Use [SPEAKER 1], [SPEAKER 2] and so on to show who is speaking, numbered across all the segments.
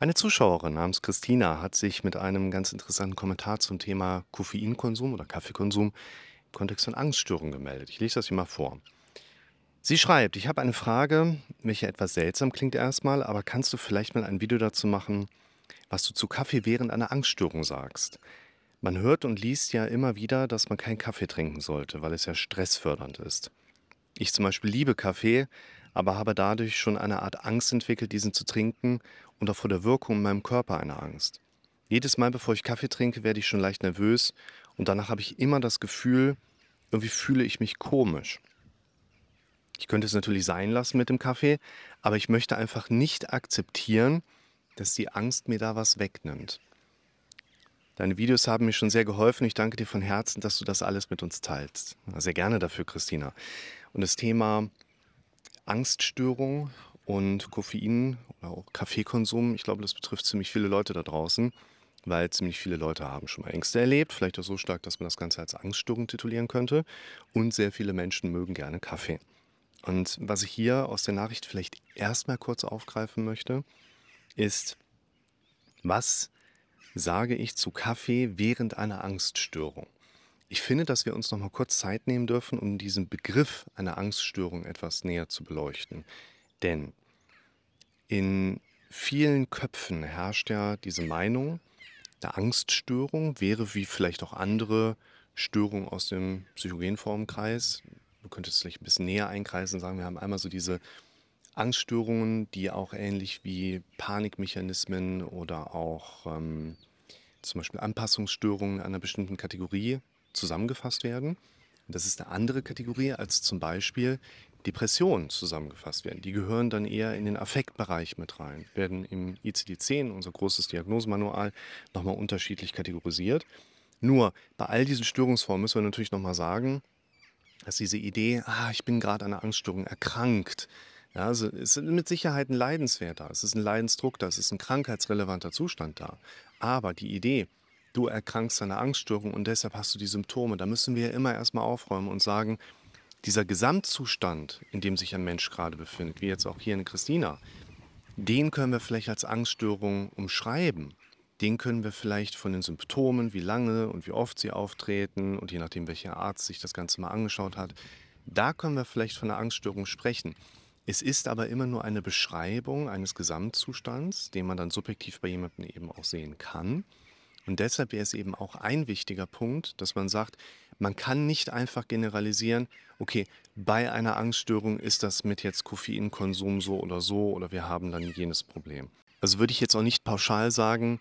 [SPEAKER 1] Eine Zuschauerin namens Christina hat sich mit einem ganz interessanten Kommentar zum Thema Koffeinkonsum oder Kaffeekonsum im Kontext von Angststörungen gemeldet. Ich lese das hier mal vor. Sie schreibt, ich habe eine Frage, welche etwas seltsam klingt erstmal, aber kannst du vielleicht mal ein Video dazu machen, was du zu Kaffee während einer Angststörung sagst? Man hört und liest ja immer wieder, dass man keinen Kaffee trinken sollte, weil es ja stressfördernd ist. Ich zum Beispiel liebe Kaffee, aber habe dadurch schon eine Art Angst entwickelt, diesen zu trinken und auch vor der Wirkung in meinem Körper eine Angst. Jedes Mal, bevor ich Kaffee trinke, werde ich schon leicht nervös und danach habe ich immer das Gefühl, irgendwie fühle ich mich komisch. Ich könnte es natürlich sein lassen mit dem Kaffee, aber ich möchte einfach nicht akzeptieren, dass die Angst mir da was wegnimmt. Deine Videos haben mir schon sehr geholfen. Ich danke dir von Herzen, dass du das alles mit uns teilst. Sehr gerne dafür, Christina. Und das Thema Angststörung und Koffein oder auch Kaffeekonsum, ich glaube, das betrifft ziemlich viele Leute da draußen, weil ziemlich viele Leute haben schon mal Ängste erlebt, vielleicht auch so stark, dass man das Ganze als Angststörung titulieren könnte. Und sehr viele Menschen mögen gerne Kaffee. Und was ich hier aus der Nachricht vielleicht erstmal kurz aufgreifen möchte, ist, was sage ich zu Kaffee während einer Angststörung? Ich finde, dass wir uns noch mal kurz Zeit nehmen dürfen, um diesen Begriff einer Angststörung etwas näher zu beleuchten. Denn in vielen Köpfen herrscht ja diese Meinung, der Angststörung wäre wie vielleicht auch andere Störungen aus dem Psychogenformenkreis. Du könntest es vielleicht ein bisschen näher einkreisen und sagen, wir haben einmal so diese Angststörungen, die auch ähnlich wie Panikmechanismen oder auch ähm, zum Beispiel Anpassungsstörungen einer bestimmten Kategorie zusammengefasst werden. Das ist eine andere Kategorie als zum Beispiel Depressionen zusammengefasst werden. Die gehören dann eher in den Affektbereich mit rein, werden im ICD-10, unser großes Diagnosemanual, nochmal unterschiedlich kategorisiert. Nur bei all diesen Störungsformen müssen wir natürlich nochmal sagen, dass diese Idee, ah, ich bin gerade an einer Angststörung erkrankt, ja, also es ist mit Sicherheit ein Leidenswert da, es ist ein Leidensdruck da, es ist ein krankheitsrelevanter Zustand da. Aber die Idee, du erkrankst an einer Angststörung und deshalb hast du die Symptome. Da müssen wir ja immer erstmal aufräumen und sagen, dieser Gesamtzustand, in dem sich ein Mensch gerade befindet, wie jetzt auch hier in Christina, den können wir vielleicht als Angststörung umschreiben. Den können wir vielleicht von den Symptomen, wie lange und wie oft sie auftreten und je nachdem, welcher Arzt sich das Ganze mal angeschaut hat, da können wir vielleicht von einer Angststörung sprechen. Es ist aber immer nur eine Beschreibung eines Gesamtzustands, den man dann subjektiv bei jemandem eben auch sehen kann. Und deshalb wäre es eben auch ein wichtiger Punkt, dass man sagt, man kann nicht einfach generalisieren, okay, bei einer Angststörung ist das mit jetzt Koffeinkonsum so oder so oder wir haben dann jenes Problem. Also würde ich jetzt auch nicht pauschal sagen,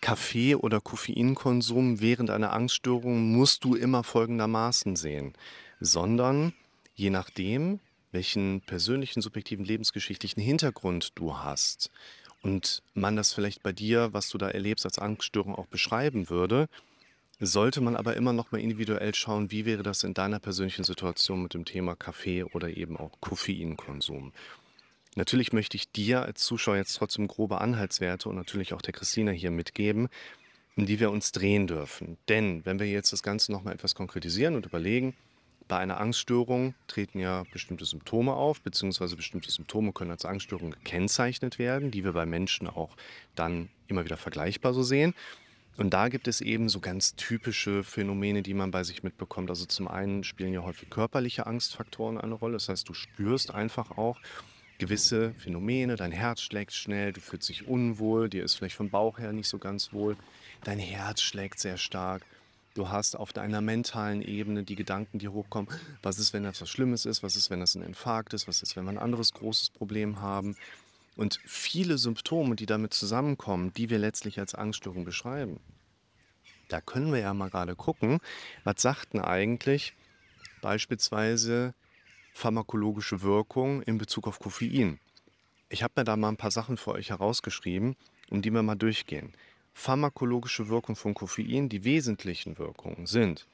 [SPEAKER 1] Kaffee oder Koffeinkonsum während einer Angststörung musst du immer folgendermaßen sehen, sondern je nachdem, welchen persönlichen, subjektiven, lebensgeschichtlichen Hintergrund du hast und man das vielleicht bei dir, was du da erlebst, als Angststörung auch beschreiben würde, sollte man aber immer noch mal individuell schauen, wie wäre das in deiner persönlichen Situation mit dem Thema Kaffee oder eben auch Koffeinkonsum. Natürlich möchte ich dir als Zuschauer jetzt trotzdem grobe Anhaltswerte und natürlich auch der Christina hier mitgeben, in die wir uns drehen dürfen. Denn wenn wir jetzt das Ganze noch mal etwas konkretisieren und überlegen, bei einer Angststörung treten ja bestimmte Symptome auf, beziehungsweise bestimmte Symptome können als Angststörung gekennzeichnet werden, die wir bei Menschen auch dann immer wieder vergleichbar so sehen. Und da gibt es eben so ganz typische Phänomene, die man bei sich mitbekommt. Also zum einen spielen ja häufig körperliche Angstfaktoren eine Rolle. Das heißt, du spürst einfach auch gewisse Phänomene. Dein Herz schlägt schnell, du fühlst dich unwohl, dir ist vielleicht vom Bauch her nicht so ganz wohl. Dein Herz schlägt sehr stark. Du hast auf deiner mentalen Ebene die Gedanken, die hochkommen. Was ist, wenn das was Schlimmes ist? Was ist, wenn das ein Infarkt ist? Was ist, wenn wir ein anderes großes Problem haben? Und viele Symptome, die damit zusammenkommen, die wir letztlich als Angststörung beschreiben. Da können wir ja mal gerade gucken, was sagten eigentlich beispielsweise pharmakologische Wirkung in Bezug auf Koffein. Ich habe mir da mal ein paar Sachen für euch herausgeschrieben, um die wir mal durchgehen. Pharmakologische Wirkung von Koffein, die wesentlichen Wirkungen sind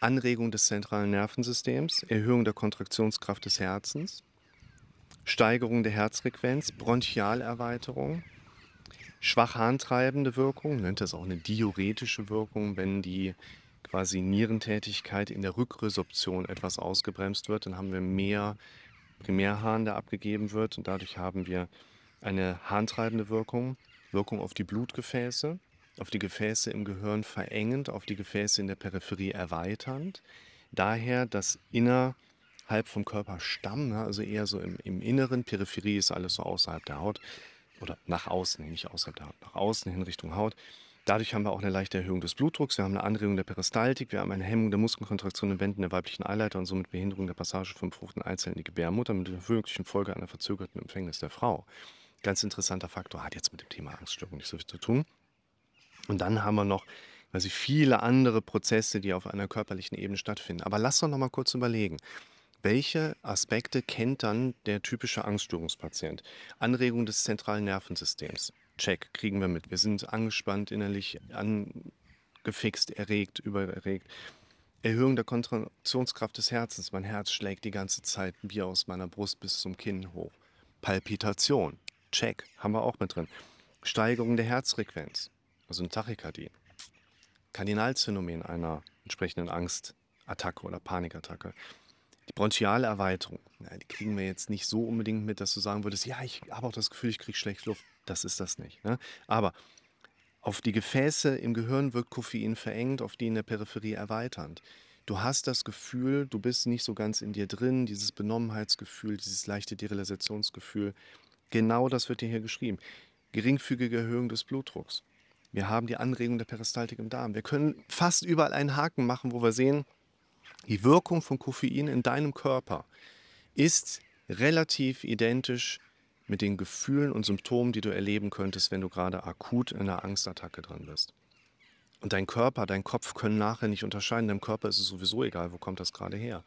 [SPEAKER 1] Anregung des zentralen Nervensystems, Erhöhung der Kontraktionskraft des Herzens, Steigerung der Herzfrequenz, Bronchialerweiterung, schwach harntreibende Wirkung, nennt das auch eine diuretische Wirkung, wenn die quasi Nierentätigkeit in der Rückresorption etwas ausgebremst wird, dann haben wir mehr Primärharn, der abgegeben wird und dadurch haben wir eine harntreibende Wirkung. Wirkung auf die Blutgefäße, auf die Gefäße im Gehirn verengend, auf die Gefäße in der Peripherie erweiternd. Daher das innerhalb vom Körperstamm, ne, also eher so im, im Inneren, Peripherie ist alles so außerhalb der Haut oder nach außen, nicht außerhalb der Haut, nach außen hin Richtung Haut. Dadurch haben wir auch eine leichte Erhöhung des Blutdrucks, wir haben eine Anregung der Peristaltik, wir haben eine Hemmung der Muskelkontraktion in Wänden der weiblichen Eileiter und somit Behinderung der Passage vom befruchteten Eizellen in die Gebärmutter mit der möglichen Folge einer verzögerten Empfängnis der Frau. Ganz interessanter Faktor, hat jetzt mit dem Thema Angststörung nicht so viel zu tun. Und dann haben wir noch quasi viele andere Prozesse, die auf einer körperlichen Ebene stattfinden. Aber lass doch noch mal kurz überlegen. Welche Aspekte kennt dann der typische Angststörungspatient? Anregung des zentralen Nervensystems. Check, kriegen wir mit. Wir sind angespannt, innerlich angefixt, erregt, übererregt. Erhöhung der Kontraktionskraft des Herzens. Mein Herz schlägt die ganze Zeit wie aus meiner Brust bis zum Kinn hoch. Palpitation. Check, haben wir auch mit drin. Steigerung der Herzfrequenz, also ein Tachykardie. Kardinalsphänomen einer entsprechenden Angstattacke oder Panikattacke. Die bronchiale Erweiterung, ja, die kriegen wir jetzt nicht so unbedingt mit, dass du sagen würdest, ja, ich habe auch das Gefühl, ich kriege schlecht Luft. Das ist das nicht. Ne? Aber auf die Gefäße im Gehirn wirkt Koffein verengt, auf die in der Peripherie erweiternd. Du hast das Gefühl, du bist nicht so ganz in dir drin, dieses Benommenheitsgefühl, dieses leichte Derealisationsgefühl. Genau das wird dir hier geschrieben. Geringfügige Erhöhung des Blutdrucks. Wir haben die Anregung der Peristaltik im Darm. Wir können fast überall einen Haken machen, wo wir sehen, die Wirkung von Koffein in deinem Körper ist relativ identisch mit den Gefühlen und Symptomen, die du erleben könntest, wenn du gerade akut in einer Angstattacke drin bist. Und dein Körper, dein Kopf können nachher nicht unterscheiden. Deinem Körper ist es sowieso egal, wo kommt das gerade her.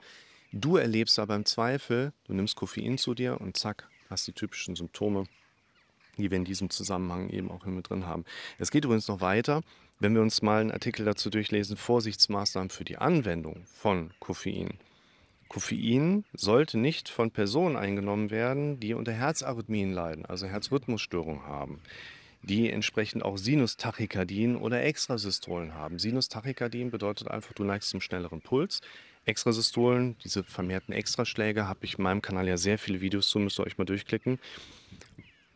[SPEAKER 1] Du erlebst aber im Zweifel, du nimmst Koffein zu dir und zack, hast die typischen Symptome, die wir in diesem Zusammenhang eben auch mit drin haben. Es geht übrigens noch weiter. Wenn wir uns mal einen Artikel dazu durchlesen, Vorsichtsmaßnahmen für die Anwendung von Koffein. Koffein sollte nicht von Personen eingenommen werden, die unter Herzarrhythmien leiden, also Herzrhythmusstörungen haben, die entsprechend auch Sinustachykardien oder Extrasystolen haben. Sinustachykardien bedeutet einfach, du neigst zum schnelleren Puls. Extrasystolen, diese vermehrten Extraschläge, habe ich in meinem Kanal ja sehr viele Videos zu, müsst ihr euch mal durchklicken.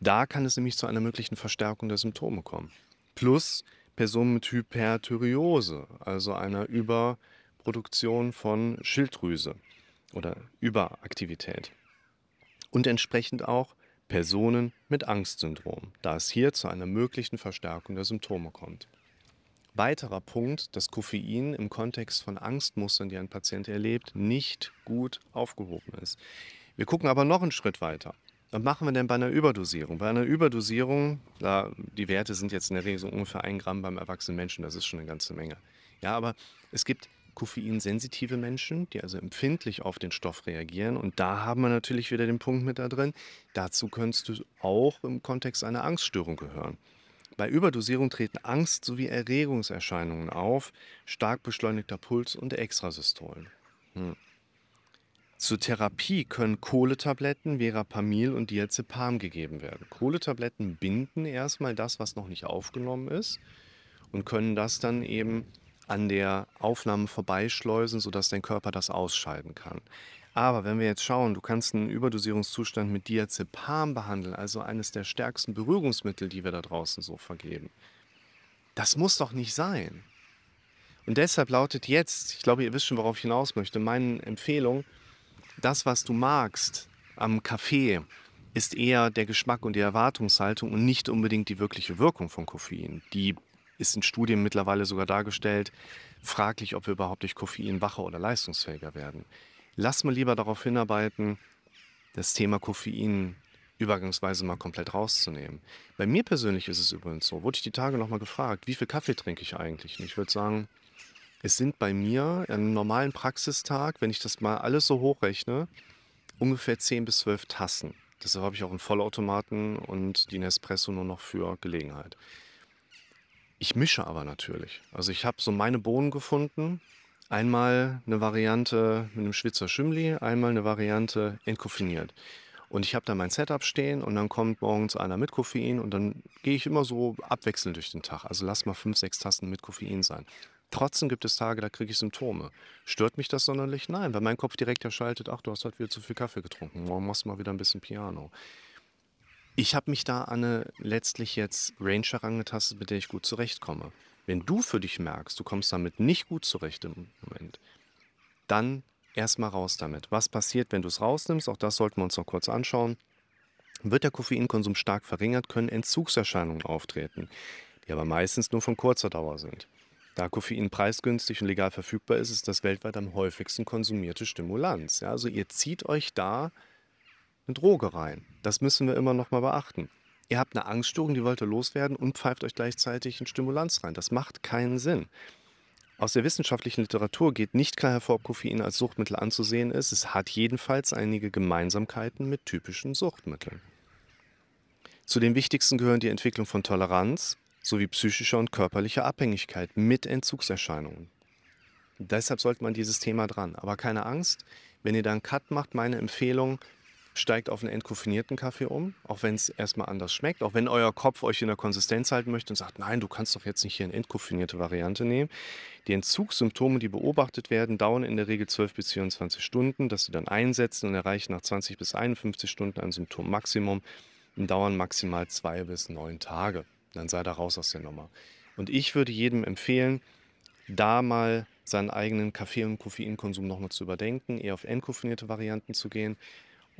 [SPEAKER 1] Da kann es nämlich zu einer möglichen Verstärkung der Symptome kommen. Plus Personen mit Hyperthyreose, also einer Überproduktion von Schilddrüse oder Überaktivität. Und entsprechend auch Personen mit Angstsyndrom, da es hier zu einer möglichen Verstärkung der Symptome kommt. Weiterer Punkt, dass Koffein im Kontext von Angstmustern, die ein Patient erlebt, nicht gut aufgehoben ist. Wir gucken aber noch einen Schritt weiter. Was machen wir denn bei einer Überdosierung? Bei einer Überdosierung, da, die Werte sind jetzt in der Regel so ungefähr ein Gramm beim erwachsenen Menschen, das ist schon eine ganze Menge. Ja, aber es gibt koffeinsensitive Menschen, die also empfindlich auf den Stoff reagieren. Und da haben wir natürlich wieder den Punkt mit da drin. Dazu könntest du auch im Kontext einer Angststörung gehören. Bei Überdosierung treten Angst sowie Erregungserscheinungen auf, stark beschleunigter Puls und Extrasystolen. Hm. Zur Therapie können Kohletabletten, Verapamil und Diazepam gegeben werden. Kohletabletten binden erstmal das, was noch nicht aufgenommen ist und können das dann eben an der Aufnahme vorbeischleusen, sodass dein Körper das ausscheiden kann. Aber wenn wir jetzt schauen, du kannst einen Überdosierungszustand mit Diazepam behandeln, also eines der stärksten Beruhigungsmittel, die wir da draußen so vergeben. Das muss doch nicht sein. Und deshalb lautet jetzt, ich glaube, ihr wisst schon, worauf ich hinaus möchte, meine Empfehlung, das, was du magst am Kaffee, ist eher der Geschmack und die Erwartungshaltung und nicht unbedingt die wirkliche Wirkung von Koffein. Die ist in Studien mittlerweile sogar dargestellt, fraglich, ob wir überhaupt durch Koffein wacher oder leistungsfähiger werden. Lass mal lieber darauf hinarbeiten, das Thema Koffein übergangsweise mal komplett rauszunehmen. Bei mir persönlich ist es übrigens so, wurde ich die Tage nochmal gefragt, wie viel Kaffee trinke ich eigentlich? Und ich würde sagen, es sind bei mir an normalen Praxistag, wenn ich das mal alles so hochrechne, ungefähr 10 bis 12 Tassen. Deshalb habe ich auch einen Vollautomaten und die Nespresso nur noch für Gelegenheit. Ich mische aber natürlich. Also ich habe so meine Bohnen gefunden. Einmal eine Variante mit einem Schwitzer Schimli, einmal eine Variante entkoffiniert. Und ich habe da mein Setup stehen und dann kommt morgens einer mit Koffein und dann gehe ich immer so abwechselnd durch den Tag. Also lass mal fünf, sechs Tassen mit Koffein sein. Trotzdem gibt es Tage, da kriege ich Symptome. Stört mich das sonderlich? Nein, weil mein Kopf direkt erschaltet, ach, du hast halt wieder zu viel Kaffee getrunken. Morgen machst du mal wieder ein bisschen Piano. Ich habe mich da an eine letztlich jetzt Range herangetastet, mit der ich gut zurechtkomme. Wenn du für dich merkst, du kommst damit nicht gut zurecht im Moment, dann erstmal raus damit. Was passiert, wenn du es rausnimmst? Auch das sollten wir uns noch kurz anschauen. Wird der Koffeinkonsum stark verringert, können Entzugserscheinungen auftreten, die aber meistens nur von kurzer Dauer sind. Da Koffein preisgünstig und legal verfügbar ist, ist das weltweit am häufigsten konsumierte Stimulanz. Ja, also ihr zieht euch da eine Droge rein. Das müssen wir immer noch mal beachten. Ihr habt eine Angststörung, die wollt ihr loswerden und pfeift euch gleichzeitig ein Stimulanz rein. Das macht keinen Sinn. Aus der wissenschaftlichen Literatur geht nicht klar hervor, ob Koffein als Suchtmittel anzusehen ist. Es hat jedenfalls einige Gemeinsamkeiten mit typischen Suchtmitteln. Zu den wichtigsten gehören die Entwicklung von Toleranz sowie psychischer und körperlicher Abhängigkeit mit Entzugserscheinungen. Deshalb sollte man dieses Thema dran. Aber keine Angst, wenn ihr da einen Cut macht, meine Empfehlung, steigt auf einen entkoffinierten Kaffee um, auch wenn es erstmal anders schmeckt, auch wenn euer Kopf euch in der Konsistenz halten möchte und sagt, nein, du kannst doch jetzt nicht hier eine entkoffinierte Variante nehmen. Die Entzugssymptome, die beobachtet werden, dauern in der Regel 12 bis 24 Stunden, dass sie dann einsetzen und erreichen nach 20 bis 51 Stunden ein Symptommaximum und dauern maximal zwei bis neun Tage. Dann sei da raus aus der Nummer. Und ich würde jedem empfehlen, da mal seinen eigenen Kaffee- und Koffeinkonsum nochmal zu überdenken, eher auf entkoffinierte Varianten zu gehen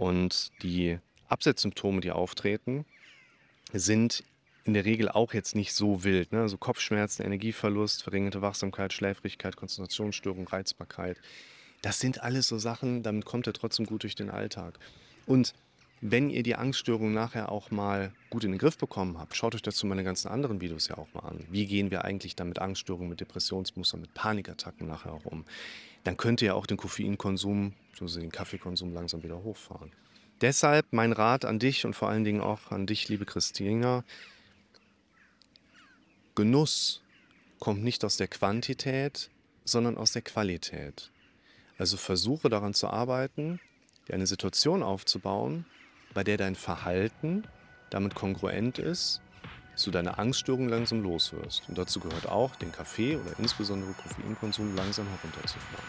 [SPEAKER 1] und die Absetzsymptome, die auftreten, sind in der Regel auch jetzt nicht so wild. Ne? Also Kopfschmerzen, Energieverlust, verringerte Wachsamkeit, Schläfrigkeit, Konzentrationsstörung, Reizbarkeit. Das sind alles so Sachen, damit kommt er trotzdem gut durch den Alltag. Und wenn ihr die Angststörung nachher auch mal gut in den Griff bekommen habt, schaut euch dazu meine ganzen anderen Videos ja auch mal an. Wie gehen wir eigentlich dann mit Angststörungen, mit Depressionsmustern, mit Panikattacken nachher auch um? Dann könnt ihr auch den Koffeinkonsum, also den Kaffeekonsum langsam wieder hochfahren. Deshalb mein Rat an dich und vor allen Dingen auch an dich, liebe Christina. Genuss kommt nicht aus der Quantität, sondern aus der Qualität. Also versuche daran zu arbeiten, dir eine Situation aufzubauen, bei der dein Verhalten damit kongruent ist, dass du deine Angststörung langsam loswirst. Und dazu gehört auch, den Kaffee oder insbesondere Koffeinkonsum langsam herunterzufahren.